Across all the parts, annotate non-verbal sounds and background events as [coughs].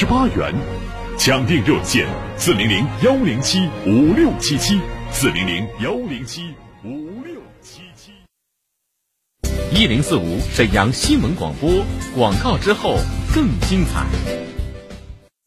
十八元，抢订热线四零零幺零七五六七七四零零幺零七五六七七。一零四五沈阳新闻广播广告之后更精彩。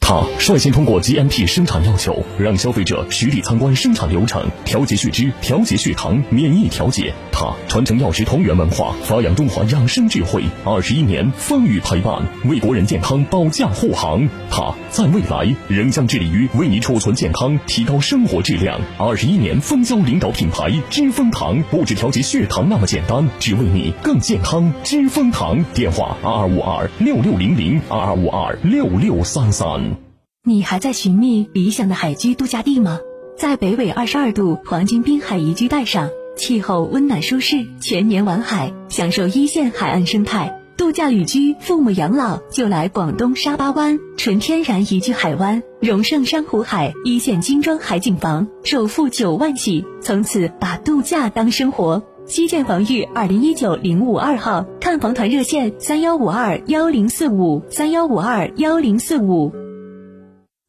它率先通过 GMP 生产要求，让消费者实地参观生产流程，调节血脂、调节血糖、免疫调节。它传承药食同源文化，发扬中华养生智慧，二十一年风雨陪伴，为国人健康保驾护航。它在未来仍将致力于为你储存健康，提高生活质量。二十一年蜂胶领导品牌知蜂堂，不止调节血糖那么简单，只为你更健康。知蜂堂电话：二二五二六六零零二二五二六六三三。你还在寻觅理想的海居度假地吗？在北纬二十二度黄金滨海宜居带上，气候温暖舒适，全年玩海，享受一线海岸生态。度假旅居、父母养老就来广东沙巴湾，纯天然宜居海湾，荣盛珊瑚海，一线精装海景房，首付九万起，从此把度假当生活。西建房域二零一九零五二号，看房团热线三幺五二幺零四五三幺五二幺零四五。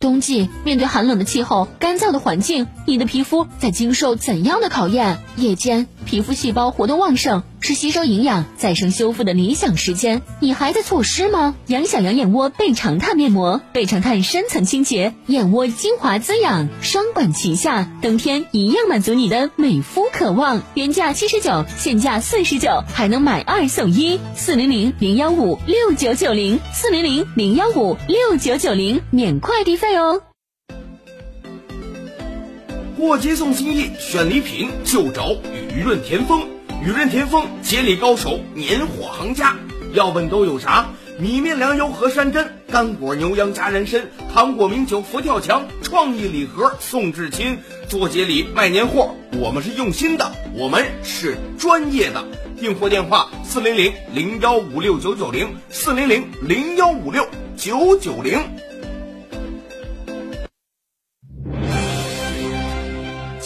冬季面对寒冷的气候、干燥的环境，你的皮肤在经受怎样的考验？夜间皮肤细胞活动旺盛，是吸收营养、再生修复的理想时间。你还在错失吗？养小羊眼窝倍长炭面膜，倍长炭深层清洁，眼窝精华滋养，双管齐下，冬天一样满足你的美肤渴望。原价七十九，现价四十九，还能买二送一。四零零零幺五六九九零，四零零零幺五六九九零，免快递费哦。过节送心意，选礼品就找雨润田丰。雨润田丰，节礼高手，年货行家。要问都有啥？米面粮油和山珍，干果牛羊加人参，糖果名酒佛跳墙，创意礼盒送至亲。做节礼卖年货，我们是用心的，我们是专业的。订货电话：四零零零幺五六九九零，四零零零幺五六九九零。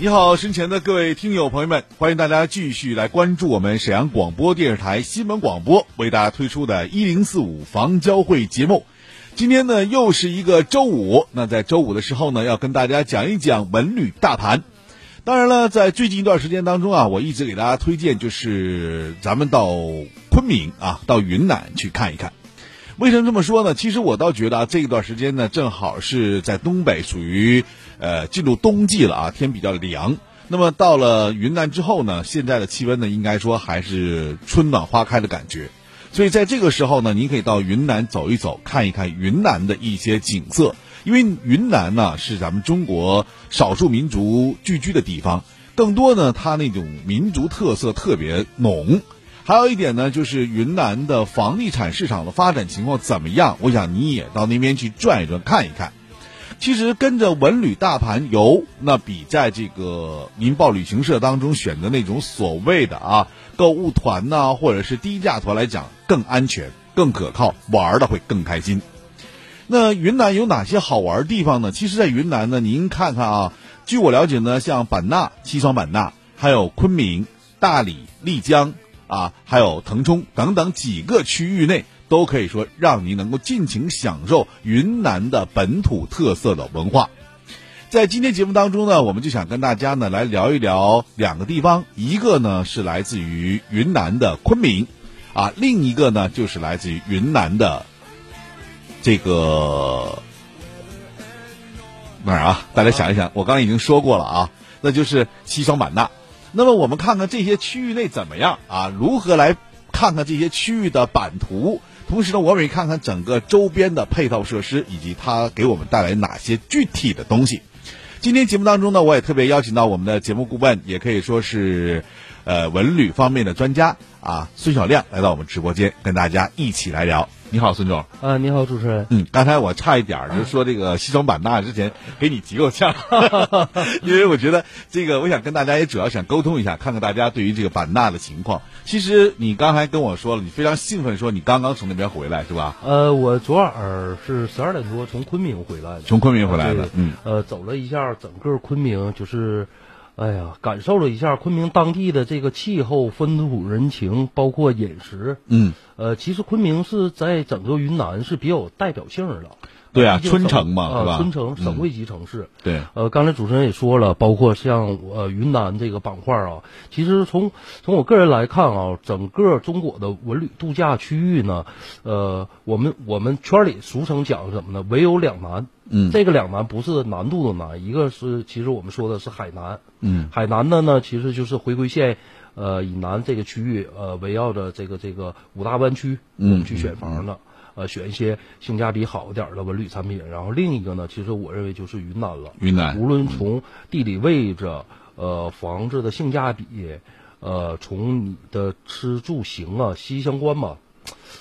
你好，身前的各位听友朋友们，欢迎大家继续来关注我们沈阳广播电视台新闻广播为大家推出的“一零四五房交会”节目。今天呢，又是一个周五，那在周五的时候呢，要跟大家讲一讲文旅大盘。当然了，在最近一段时间当中啊，我一直给大家推荐就是咱们到昆明啊，到云南去看一看。为什么这么说呢？其实我倒觉得啊，这一段时间呢，正好是在东北属于呃进入冬季了啊，天比较凉。那么到了云南之后呢，现在的气温呢，应该说还是春暖花开的感觉。所以在这个时候呢，您可以到云南走一走，看一看云南的一些景色。因为云南呢是咱们中国少数民族聚居的地方，更多呢它那种民族特色特别浓。还有一点呢，就是云南的房地产市场的发展情况怎么样？我想你也到那边去转一转，看一看。其实跟着文旅大盘游，那比在这个民报旅行社当中选择那种所谓的啊购物团呐，或者是低价团来讲，更安全、更可靠，玩的会更开心。那云南有哪些好玩地方呢？其实，在云南呢，您看看啊，据我了解呢，像版纳、西双版纳，还有昆明、大理、丽江。啊，还有腾冲等等几个区域内，都可以说让您能够尽情享受云南的本土特色的文化。在今天节目当中呢，我们就想跟大家呢来聊一聊两个地方，一个呢是来自于云南的昆明，啊，另一个呢就是来自于云南的这个哪儿啊？大家想一想，我刚刚已经说过了啊，那就是西双版纳。那么我们看看这些区域内怎么样啊？如何来看看这些区域的版图？同时呢，我们也看看整个周边的配套设施以及它给我们带来哪些具体的东西。今天节目当中呢，我也特别邀请到我们的节目顾问，也可以说是呃文旅方面的专家啊，孙晓亮来到我们直播间，跟大家一起来聊。你好，孙总。啊，你好，主持人。嗯，刚才我差一点儿就说这个西双版纳之前给你急够呛，[laughs] 因为我觉得这个，我想跟大家也主要想沟通一下，看看大家对于这个版纳的情况。其实你刚才跟我说了，你非常兴奋，说你刚刚从那边回来是吧？呃，我昨晚是十二点多从昆明回来的。从昆明回来的，嗯。呃，走了一下整个昆明，就是。哎呀，感受了一下昆明当地的这个气候、风土人情，包括饮食。嗯，呃，其实昆明是在整个云南是比较有代表性的。对啊，春城嘛，是吧？春城省会级城市。对。呃，刚才主持人也说了，包括像呃云南这个板块啊，其实从从我个人来看啊，整个中国的文旅度假区域呢，呃，我们我们圈里俗称讲什么呢？唯有两难。嗯，这个两难不是难度的难，一个是其实我们说的是海南，嗯，海南的呢其实就是回归线，呃以南这个区域，呃围绕着这个这个五大湾区，我们去选房的，呃选一些性价比好一点的文旅产品。然后另一个呢，其实我认为就是云南了，云南。无论从地理位置，呃房子的性价比，呃从你的吃住行啊息息相关嘛。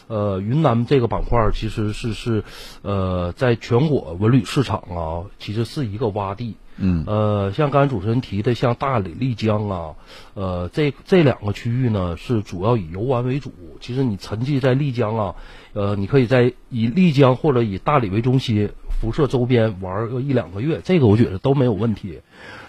呃，云南这个板块其实是是，呃，在全国文旅市场啊，其实是一个洼地。嗯。呃，像刚才主持人提的，像大理、丽江啊，呃，这这两个区域呢，是主要以游玩为主。其实你沉寂在丽江啊，呃，你可以在以丽江或者以大理为中心，辐射周边玩个一两个月，这个我觉得都没有问题。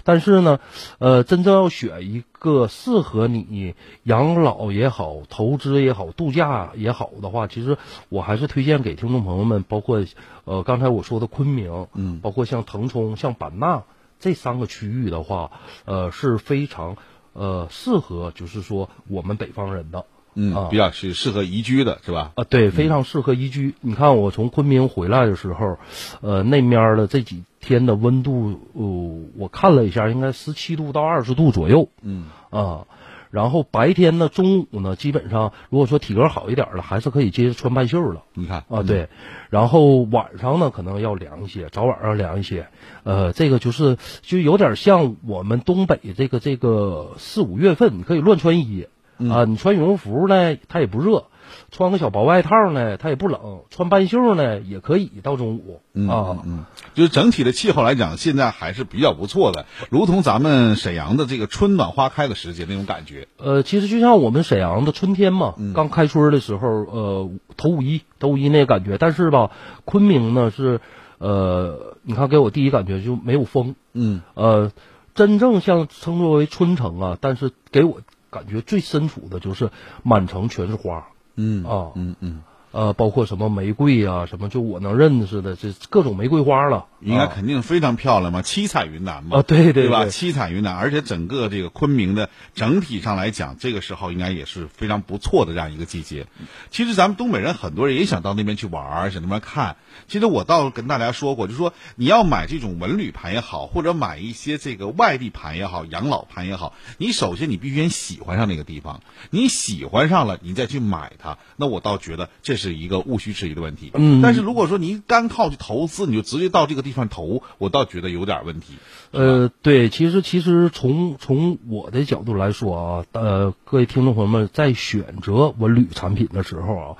但是呢，呃，真正要选一个适合你养老也好、投资也好、度假也好的话，其实我还是推荐给听众朋友们，包括呃刚才我说的昆明，嗯，包括像腾冲、像版纳这三个区域的话，呃是非常呃适合，就是说我们北方人的。嗯，比较是适合宜居的，是吧？啊，对，非常适合宜居。你看，我从昆明回来的时候，呃，那面的这几天的温度，呃，我看了一下，应该十七度到二十度左右。嗯啊，然后白天呢，中午呢，基本上如果说体格好一点的，还是可以接着穿半袖了。你看啊，对，然后晚上呢，可能要凉一些，早晚要凉一些。呃，这个就是就有点像我们东北这个这个四五月份，你可以乱穿衣。啊，你穿羽绒服呢，它也不热；穿个小薄外套呢，它也不冷；穿半袖呢，也可以到中午啊。嗯，就是整体的气候来讲，现在还是比较不错的，如同咱们沈阳的这个春暖花开的时节那种感觉。呃，其实就像我们沈阳的春天嘛，刚开春的时候，呃，头五一，头五一那个感觉。但是吧，昆明呢是，呃，你看给我第一感觉就没有风。嗯。呃，真正像称作为春城啊，但是给我。感觉最深处的就是满城全是花，嗯哦，嗯嗯，呃，包括什么玫瑰啊，什么就我能认识的这各种玫瑰花了。应该肯定非常漂亮嘛，七彩云南嘛，啊，对对吧？七彩云南，而且整个这个昆明的整体上来讲，这个时候应该也是非常不错的这样一个季节。其实咱们东北人很多人也想到那边去玩，想那边看。其实我倒跟大家说过，就说你要买这种文旅盘也好，或者买一些这个外地盘也好，养老盘也好，你首先你必须先喜欢上那个地方，你喜欢上了，你再去买它。那我倒觉得这是一个毋需质疑的问题。嗯，但是如果说你单靠去投资，你就直接到这个地方投，我倒觉得有点问题。呃，对，其实其实从从我的角度来说啊，呃，各位听众朋友们在选择文旅产品的时候啊，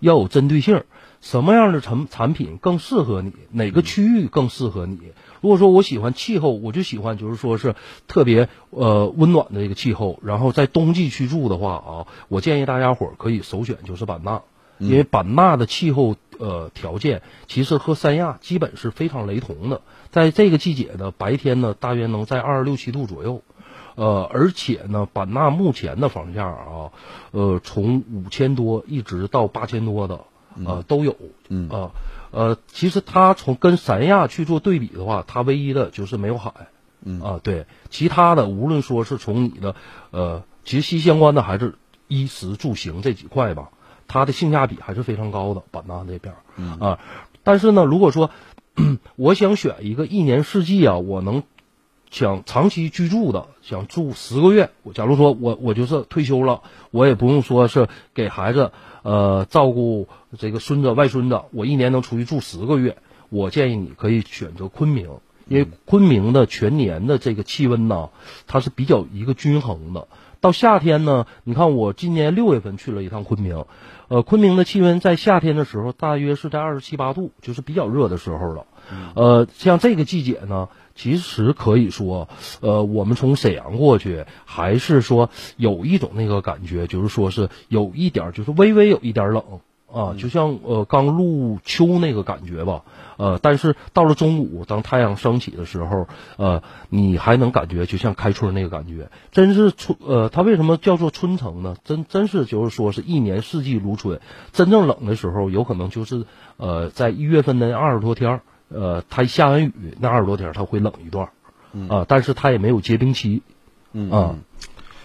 要有针对性，什么样的产产品更适合你，哪个区域更适合你？如果说我喜欢气候，我就喜欢就是说是特别呃温暖的一个气候，然后在冬季去住的话啊，我建议大家伙儿可以首选就是版纳，因为版纳的气候。呃，条件其实和三亚基本是非常雷同的。在这个季节呢，白天呢大约能在二十六七度左右，呃，而且呢，版纳目前的房价啊，呃，从五千多一直到八千多的，呃，都有。嗯啊，呃，其实它从跟三亚去做对比的话，它唯一的就是没有海。嗯啊，对，其他的无论说是从你的呃，其实息息相关的还是衣食住行这几块吧。它的性价比还是非常高的，版纳那边儿啊，但是呢，如果说 [clears throat] 我想选一个一年四季啊，我能想长期居住的，想住十个月。我假如说我我就是退休了，我也不用说是给孩子呃照顾这个孙子外孙子，我一年能出去住十个月。我建议你可以选择昆明，因为昆明的全年的这个气温呢，它是比较一个均衡的。到夏天呢，你看我今年六月份去了一趟昆明，呃，昆明的气温在夏天的时候大约是在二十七八度，就是比较热的时候了。呃，像这个季节呢，其实可以说，呃，我们从沈阳过去，还是说有一种那个感觉，就是说是有一点，就是微微有一点冷啊，就像呃刚入秋那个感觉吧。呃，但是到了中午，当太阳升起的时候，呃，你还能感觉就像开春那个感觉，真是春。呃，它为什么叫做春城呢？真真是就是说是一年四季如春。真正冷的时候，有可能就是呃，在一月份的二十多天儿。呃，它下完雨那二十多天，它会冷一段，啊，但是它也没有结冰期，嗯啊。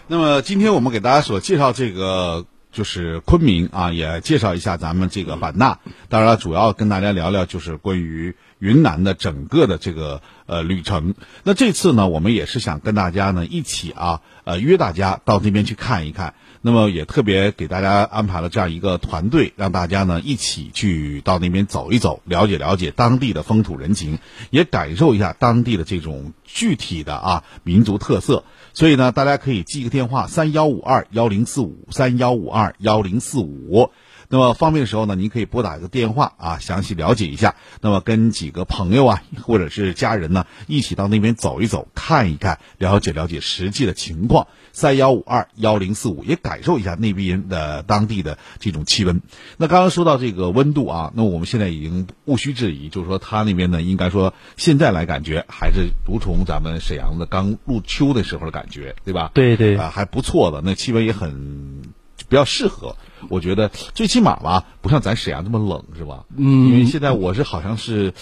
那么今天我们给大家所介绍这个就是昆明啊，也介绍一下咱们这个版纳。当然了，主要跟大家聊聊就是关于云南的整个的这个呃旅程。那这次呢，我们也是想跟大家呢一起啊，呃，约大家到那边去看一看。那么也特别给大家安排了这样一个团队，让大家呢一起去到那边走一走，了解了解当地的风土人情，也感受一下当地的这种具体的啊民族特色。所以呢，大家可以记一个电话：三幺五二幺零四五三幺五二幺零四五。那么方便的时候呢，您可以拨打一个电话啊，详细了解一下。那么跟几个朋友啊，或者是家人呢，一起到那边走一走，看一看，了解了解实际的情况。三幺五二幺零四五，也感受一下那边的当地的这种气温。那刚刚说到这个温度啊，那我们现在已经毋需质疑，就是说他那边呢，应该说现在来感觉还是如同咱们沈阳的刚入秋的时候的感觉，对吧？对对啊，还不错的，那气温也很比较适合。我觉得最起码吧，不像咱沈阳这么冷，是吧？嗯，因为现在我是好像是。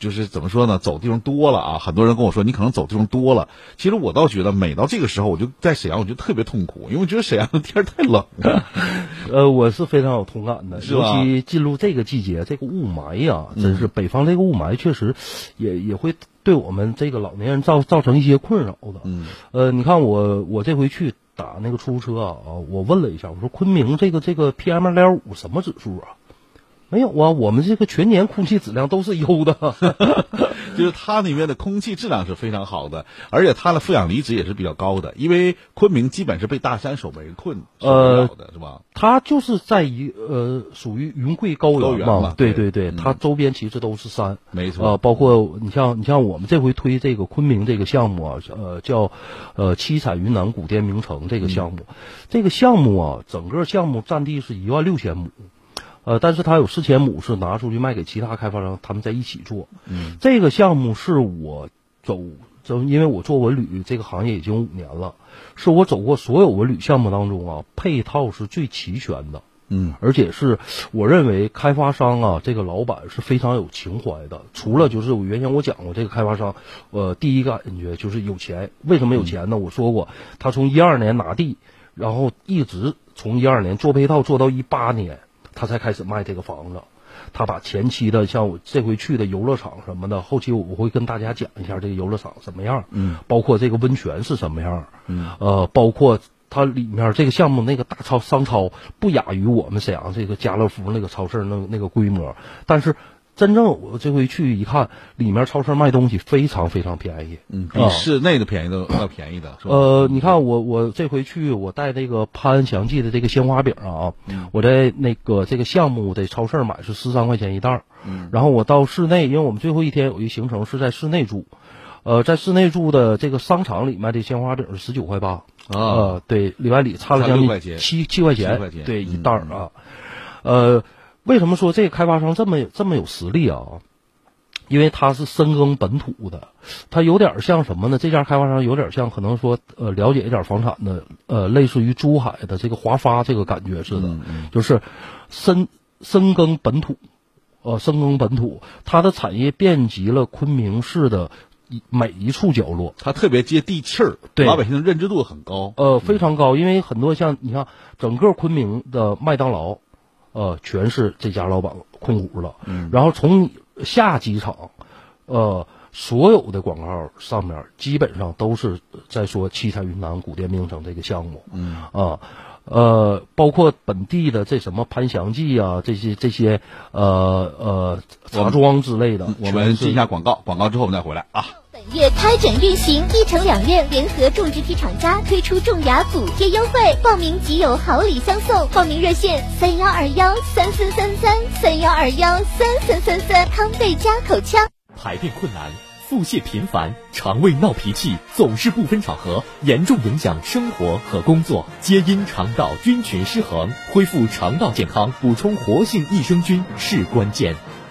就是怎么说呢？走地方多了啊，很多人跟我说你可能走地方多了。其实我倒觉得，每到这个时候，我就在沈阳，我就特别痛苦，因为我觉得沈阳的天太冷了。[laughs] 呃，我是非常有同感的，尤其进入这个季节，这个雾霾呀，真是北方这个雾霾确实也也会对我们这个老年人造造成一些困扰的。嗯，呃，你看我我这回去打那个出租车啊，我问了一下，我说昆明这个这个 PM 二点五什么指数啊？没有啊，我们这个全年空气质量都是优的，[laughs] 就是它那边的空气质量是非常好的，而且它的负氧离子也是比较高的，因为昆明基本是被大山所围困，呃，是吧？它就是在一呃属于云贵高原嘛，对对对，嗯。它周边其实都是山，没错。呃，包括你像你像我们这回推这个昆明这个项目啊，呃叫呃七彩云南古滇名城这个项目，这个项目啊，整个项目占地是一万六千亩。呃，但是它有四千亩是拿出去卖给其他开发商，他们在一起做。嗯，这个项目是我走走，因为我做文旅这个行业已经五年了，是我走过所有文旅项目当中啊，配套是最齐全的。嗯，而且是我认为开发商啊，这个老板是非常有情怀的。除了就是我原先我讲过这个开发商，呃，第一感觉就是有钱。为什么有钱呢？我说过，他从一二年拿地，然后一直从一二年做配套做到一八年。他才开始卖这个房子，他把前期的像我这回去的游乐场什么的，后期我我会跟大家讲一下这个游乐场什么样，嗯，包括这个温泉是什么样，嗯，呃，包括它里面这个项目那个大超商超不亚于我们沈阳这个家乐福那个超市那那个规模，但是真正我这回去一看，里面超市卖东西非常非常便宜，嗯，比室内的便宜都要便宜的？呃，你看我我这回去，我带这个潘安祥记的这个鲜花饼啊，我在那个这个项目的超市买是十三块钱一袋儿，嗯，然后我到室内，因为我们最后一天有一行程是在室内住，呃，在室内住的这个商场里卖的鲜花饼是十九块八，呃，对，里外里差了将近七七块钱，对，一袋儿啊，呃。为什么说这个开发商这么这么有实力啊？因为他是深耕本土的，他有点像什么呢？这家开发商有点像可能说呃了解一点房产的，呃，类似于珠海的这个华发这个感觉似的，就是深深耕本土，呃，深耕本土，它的产业遍及了昆明市的每一处角落，它特别接地气儿，对老百姓的认知度很高，呃，非常高，因为很多像你看整个昆明的麦当劳。呃，全是这家老板控股了。嗯，然后从下几场，呃，所有的广告上面基本上都是在说七彩云南古滇名城这个项目。嗯啊。呃，包括本地的这什么潘祥记啊，这些这些呃呃茶庄之类的，我们进一下广告，广告之后我们再回来啊。本月开展运行，一城两院联合种植体厂家推出种牙补贴优惠，报名即有好礼相送。报名热线：三幺二幺三三三三三幺二幺三三三三。康贝佳口腔，排便困难。腹泻频繁，肠胃闹脾气，总是不分场合，严重影响生活和工作，皆因肠道菌群失衡。恢复肠道健康，补充活性益生菌是关键。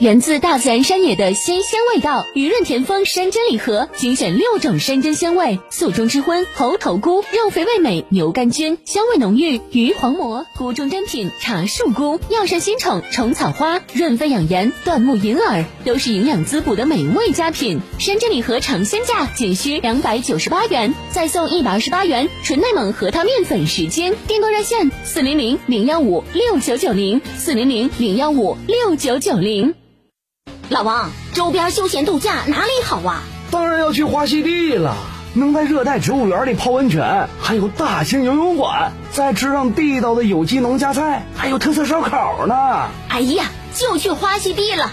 源自大自然山野的鲜鲜味道，雨润田丰山珍礼盒精选六种山珍鲜味：素中之荤猴头菇，肉肥味美牛肝菌，香味浓郁鱼黄蘑，菇中珍品茶树菇，药膳新宠虫草花，润肺养颜椴木银耳，都是营养滋补的美味佳品。山珍礼盒尝鲜价仅需两百九十八元，再送一百二十八元纯内蒙核桃面粉十斤。订购热线：四零零零幺五六九九零四零零零幺五六九九零。老王，周边休闲度假哪里好啊？当然要去花溪地了，能在热带植物园里泡温泉，还有大型游泳馆，再吃上地道的有机农家菜，还有特色烧烤呢。哎呀，就去花溪地了。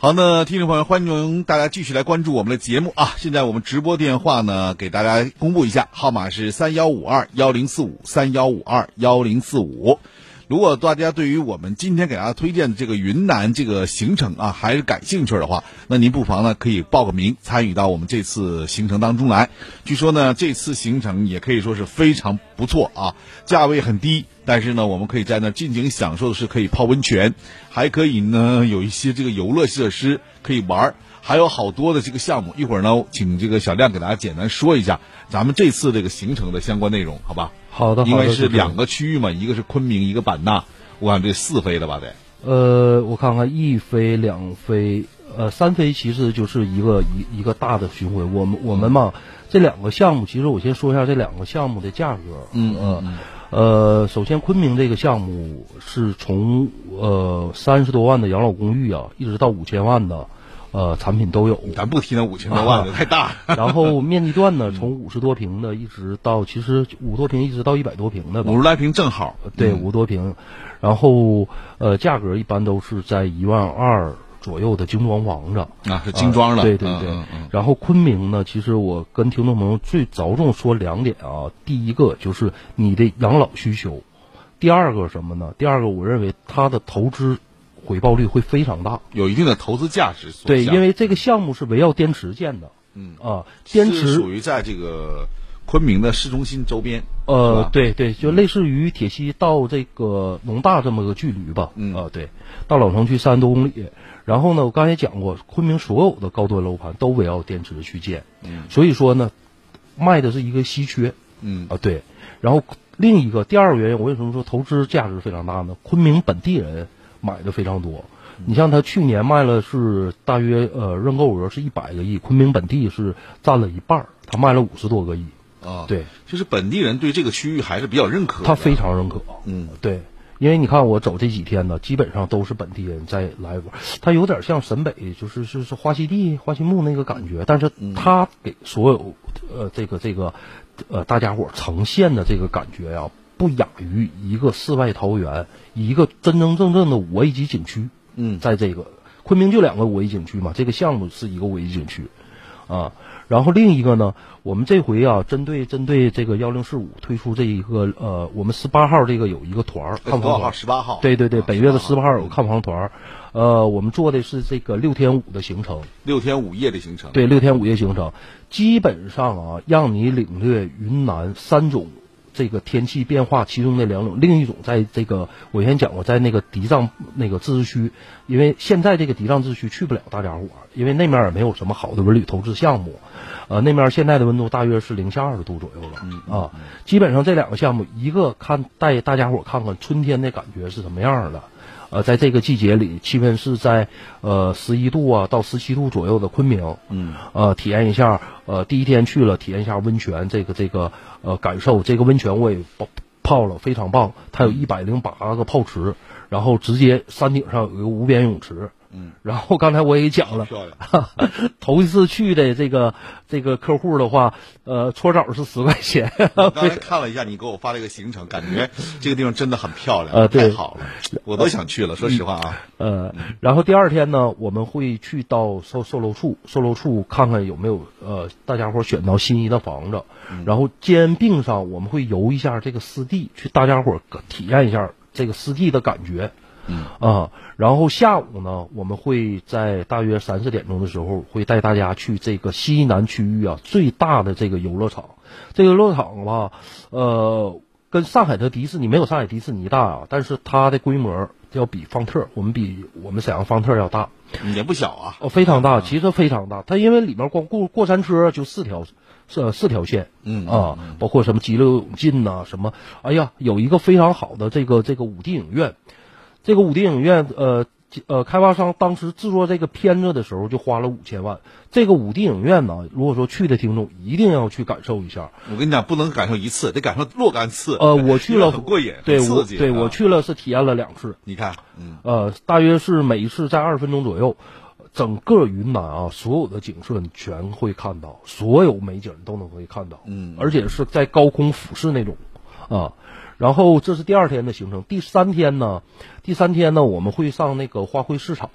好，那听众朋友，欢迎大家继续来关注我们的节目啊！现在我们直播电话呢，给大家公布一下，号码是三幺五二幺零四五三幺五二幺零四五。如果大家对于我们今天给大家推荐的这个云南这个行程啊，还是感兴趣的话，那您不妨呢可以报个名，参与到我们这次行程当中来。据说呢，这次行程也可以说是非常不错啊，价位很低，但是呢，我们可以在那尽情享受的是可以泡温泉，还可以呢有一些这个游乐设施可以玩儿，还有好多的这个项目。一会儿呢，请这个小亮给大家简单说一下咱们这次这个行程的相关内容，好吧？好的，因为是两个区域嘛，一个是昆明，一个版纳，我看这四飞的吧得。呃，我看看一飞两飞，呃，三飞其实就是一个一一个大的巡回。我们我们嘛，这两个项目，其实我先说一下这两个项目的价格。嗯嗯。呃，首先昆明这个项目是从呃三十多万的养老公寓啊，一直到五千万的。呃，产品都有，咱不提那五千多万的太大。[laughs] 然后面积段呢，从五十多平的一直到其实五多平一直到一百多平的，五十来平正好。对，五多平。然后呃，价格一般都是在一万二左右的精装房子啊，是精装的。对对对。然后昆明呢，其实我跟听众朋友最着重说两点啊，第一个就是你的养老需求。第二个什么呢？第二个，我认为它的投资回报率会非常大，有一定的投资价值。对，因为这个项目是围绕滇池建的。嗯啊，滇池属于在这个昆明的市中心周边。呃，对对，就类似于铁西到这个农大这么个距离吧。嗯啊，对，到老城区三十多公里。然后呢，我刚才讲过，昆明所有的高端楼盘都围绕滇池去建。嗯，所以说呢，卖的是一个稀缺。嗯啊，对。然后另一个第二个原因，我为什么说投资价值非常大呢？昆明本地人买的非常多。你像他去年卖了是大约呃认购额是一百个亿，昆明本地是占了一半儿，他卖了五十多个亿。啊，对，就是本地人对这个区域还是比较认可。他非常认可。嗯，对，因为你看我走这几天呢，基本上都是本地人在来玩，他有点像沈北，就是是是花溪地、花溪木那个感觉，但是他给所有呃这个这个呃大家伙呈现的这个感觉呀，不亚于一个世外桃源，一个真真正正的五 A 级景区。嗯，在这个昆明就两个五 A 景区嘛，这个项目是一个五 A 景区，啊，然后另一个呢，我们这回啊，针对针对这个幺零四五推出这一个呃，我们十八号这个有一个团儿，看房号十八号，对对对，本月的十八号有看房团儿，呃，我们做的是这个六天五的行程，六天五夜的行程，对，六天五夜行程，基本上啊，让你领略云南三种。这个天气变化，其中的两种，另一种在这个我先讲过，在那个迪藏那个自治区，因为现在这个迪藏自治区去不了，大家伙儿，因为那面也没有什么好的文旅投资项目，呃，那面现在的温度大约是零下二十度左右了，啊，基本上这两个项目，一个看带大家伙儿看看春天的感觉是什么样的。呃，在这个季节里，气温是在呃十一度啊到十七度左右的昆明，嗯，呃，体验一下，呃，第一天去了，体验一下温泉，这个这个呃感受，这个温泉我也泡泡了，非常棒，它有一百零八个泡池，然后直接山顶上有一个无边泳池。嗯，然后刚才我也讲了，漂亮。[laughs] 头一次去的这个这个客户的话，呃，搓澡是十块钱。刚才 [laughs] 看了一下你给我发这个行程，感觉 [laughs] 这个地方真的很漂亮，呃，太好了，我都想去了。说实话啊，呃，然后第二天呢，我们会去到售售楼处，售楼处看看有没有呃大家伙选到心仪的房子，然后兼并上我们会游一下这个湿地，去大家伙体验一下这个湿地的感觉。嗯啊，然后下午呢，我们会在大约三四点钟的时候，会带大家去这个西南区域啊最大的这个游乐场。这个游乐场吧，呃，跟上海的迪士尼没有上海迪士尼大啊，但是它的规模要比方特，我们比我们沈阳方特要大，也不小啊，哦，非常大，其实非常大。它因为里面光过过山车就四条，四四条线，嗯啊，包括什么激流勇进呐，什么，哎呀，有一个非常好的这个这个五 D 影院。这个五 D 影院，呃呃，开发商当时制作这个片子的时候就花了五千万。这个五 D 影院呢，如果说去的听众一定要去感受一下。我跟你讲，不能感受一次，得感受若干次。呃，我去了很过瘾，对。对我去了是体验了两次。你看，嗯，呃，大约是每一次在二十分钟左右，整个云南啊，所有的景色你全会看到，所有美景你都能会看到，嗯，而且是在高空俯视那种，啊。然后这是第二天的行程，第三天呢？第三天呢，我们会上那个花卉市场，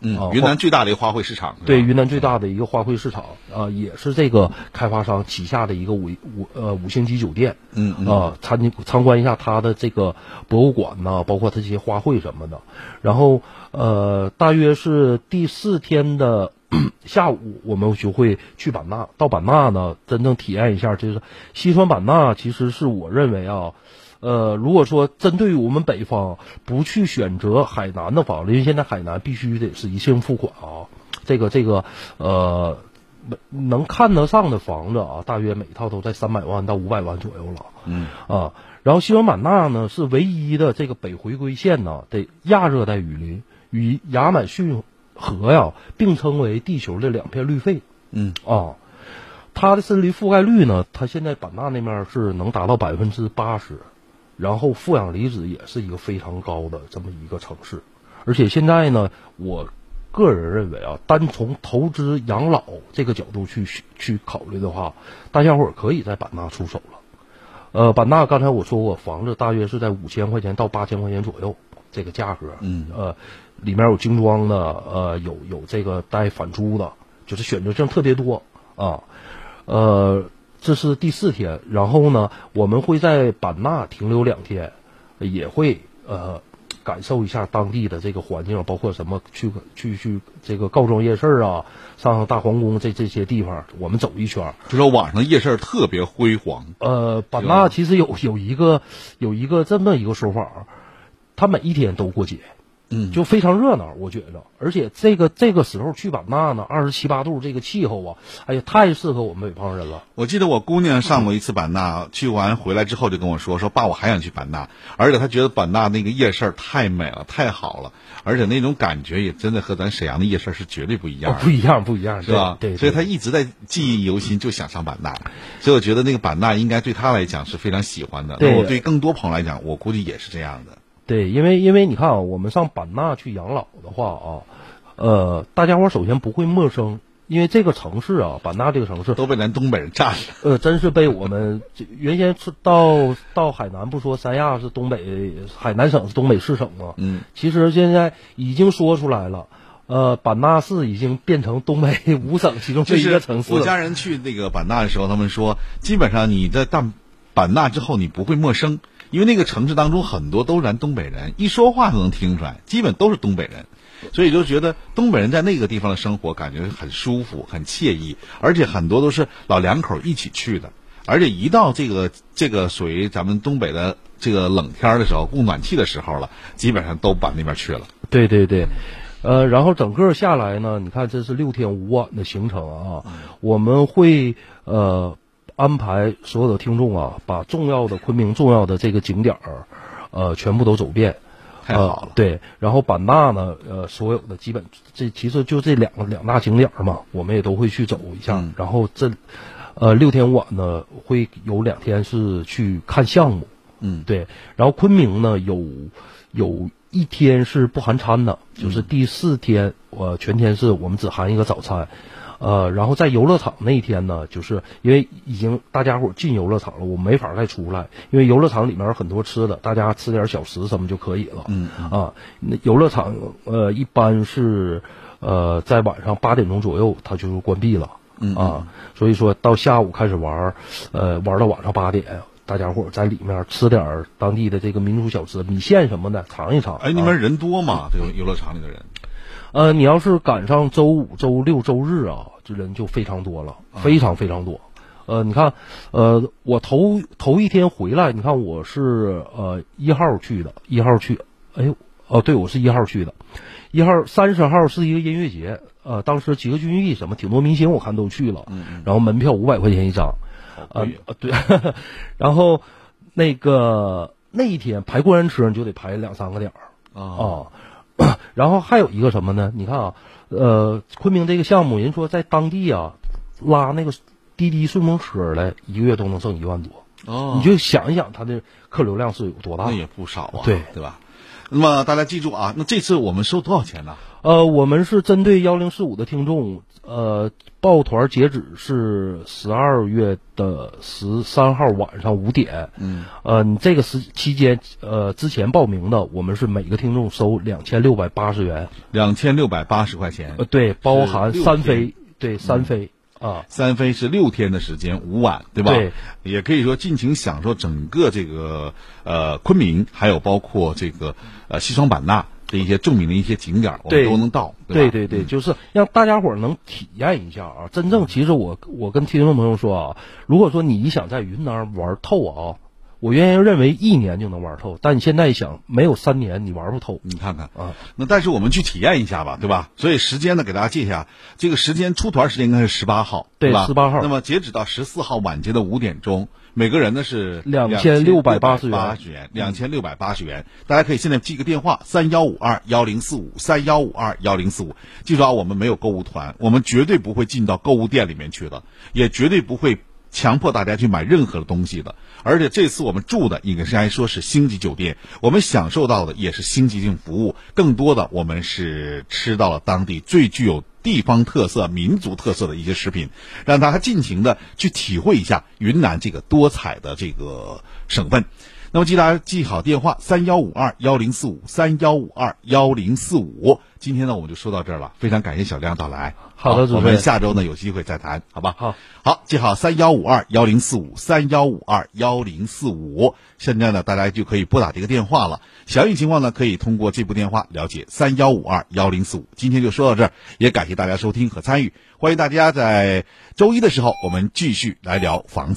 嗯，啊云南最大的一个花卉市场，对，云南最大的一个花卉市场啊，也是这个开发商旗下的一个五五呃五星级酒店，嗯嗯啊，参参观一下它的这个博物馆呐，包括它这些花卉什么的。然后呃，大约是第四天的 [coughs] 下午，我们就会去版纳。到版纳呢，真正体验一下，就是西双版纳，其实是我认为啊。呃，如果说针对于我们北方不去选择海南的房子，因为现在海南必须得是一次性付款啊，这个这个呃，能看得上的房子啊，大约每套都在三百万到五百万左右了。嗯啊，然后西双版纳呢是唯一的这个北回归线呢的亚热带雨林，与亚马逊河呀并称为地球的两片绿肺。嗯啊。它的森林覆盖率呢？它现在版纳那面是能达到百分之八十，然后负氧离子也是一个非常高的这么一个城市，而且现在呢，我个人认为啊，单从投资养老这个角度去去考虑的话，大家伙儿可以在版纳出手了。呃，版纳刚才我说过，房子大约是在五千块钱到八千块钱左右这个价格，嗯，呃，里面有精装的，呃，有有这个带返租的，就是选择性特别多啊。呃，这是第四天，然后呢，我们会在版纳停留两天，也会呃感受一下当地的这个环境，包括什么去去去这个告庄夜市啊，上上大皇宫这这些地方，我们走一圈。就说晚上夜市特别辉煌。呃，版纳其实有有一个有一个这么一个说法，他每一天都过节。嗯，就非常热闹，我觉得，而且这个这个时候去版纳呢，二十七八度这个气候啊，哎呀，太适合我们北方人了。我记得我姑娘上过一次版纳，去完回来之后就跟我说，说爸，我还想去版纳，而且她觉得版纳那个夜市太美了，太好了，而且那种感觉也真的和咱沈阳的夜市是绝对不一样，不一样，不一样，是吧？对，所以她一直在记忆犹新，就想上版纳，所以我觉得那个版纳应该对她来讲是非常喜欢的。对，我对更多朋友来讲，我估计也是这样的。对，因为因为你看啊，我们上版纳去养老的话啊，呃，大家伙首先不会陌生，因为这个城市啊，版纳这个城市都被咱东北人占了。呃，真是被我们原先是到到海南不说，三亚是东北海南省是东北四省嘛，嗯，其实现在已经说出来了，呃，版纳市已经变成东北 [laughs] 五省其中一个城市。我家人去那个版纳的时候，他们说，基本上你在到版纳之后，你不会陌生。因为那个城市当中很多都是咱东北人，一说话都能听出来，基本都是东北人，所以就觉得东北人在那个地方的生活感觉很舒服、很惬意，而且很多都是老两口一起去的，而且一到这个这个属于咱们东北的这个冷天的时候，供暖气的时候了，基本上都把那边去了。对对对，呃，然后整个下来呢，你看这是六天五晚的行程啊，我们会呃。安排所有的听众啊，把重要的昆明重要的这个景点儿，呃，全部都走遍，太好了。对，然后版纳呢，呃，所有的基本这其实就这两个两大景点嘛，我们也都会去走一下。然后这，呃，六天晚呢，会有两天是去看项目。嗯，对。然后昆明呢，有有一天是不含餐的，就是第四天，我全天是我们只含一个早餐。呃，然后在游乐场那一天呢，就是因为已经大家伙进游乐场了，我没法再出来，因为游乐场里面很多吃的，大家吃点小食什么就可以了。嗯啊，那游乐场呃一般是呃在晚上八点钟左右它就关闭了。嗯啊，所以说到下午开始玩，呃玩到晚上八点，大家伙在里面吃点当地的这个民族小吃，米线什么的尝一尝。哎，那边人多吗？这个游乐场里的人？呃，你要是赶上周五、周六、周日啊，这人就非常多了，非常非常多。呃，你看，呃，我头头一天回来，你看我是呃一号去的，一号去，哎呦，哦，对，我是一号去的，一号三十号是一个音乐节，呃，当时几个军艺什么挺多明星我看都去了，然后门票五百块钱一张，呃，对，[laughs] 然后那个那一天排过山车你就得排两三个点儿啊。[clears throat] 然后还有一个什么呢？你看啊，呃，昆明这个项目，人说在当地啊，拉那个滴滴顺风车来，一个月都能挣一万多。哦，你就想一想，它的客流量是有多大？那也不少啊，对对吧？那么大家记住啊，那这次我们收多少钱呢？呃，我们是针对幺零四五的听众，呃，报团截止是十二月的十三号晚上五点。嗯，呃，你这个时期间，呃，之前报名的，我们是每个听众收两千六百八十元。两千六百八十块钱。呃，对，包含三飞，对，三飞。啊，三飞是六天的时间，五晚，对吧？对，也可以说尽情享受整个这个呃昆明，还有包括这个呃西双版纳的一些著名的一些景点，我们都能到。对对对，就是让大家伙能体验一下啊！真正其实我我跟听众朋友说啊，如果说你想在云南玩透啊。我原先认为一年就能玩透，但你现在想，没有三年你玩不透。你看看啊，那但是我们去体验一下吧，对吧？所以时间呢，给大家记一下，这个时间出团时间应该是十八号，对吧？十八号。那么截止到十四号晚间的五点钟，每个人呢是两千六百八十元，两千六百八十元。大家可以现在记个电话：三幺五二幺零四五，三幺五二幺零四五。记住啊，我们没有购物团，我们绝对不会进到购物店里面去的，也绝对不会。强迫大家去买任何的东西的，而且这次我们住的应该是还说是星级酒店，我们享受到的也是星级性服务，更多的我们是吃到了当地最具有地方特色、民族特色的一些食品，让大家尽情的去体会一下云南这个多彩的这个省份。那么记大家记好电话三幺五二幺零四五三幺五二幺零四五。今天呢我们就说到这儿了，非常感谢小亮到来。好的主持人我们下周呢有机会再谈，好吧？好，好，记好三幺五二幺零四五三幺五二幺零四五。现在呢大家就可以拨打这个电话了，详细情况呢可以通过这部电话了解三幺五二幺零四五。今天就说到这儿，也感谢大家收听和参与，欢迎大家在周一的时候我们继续来聊房子。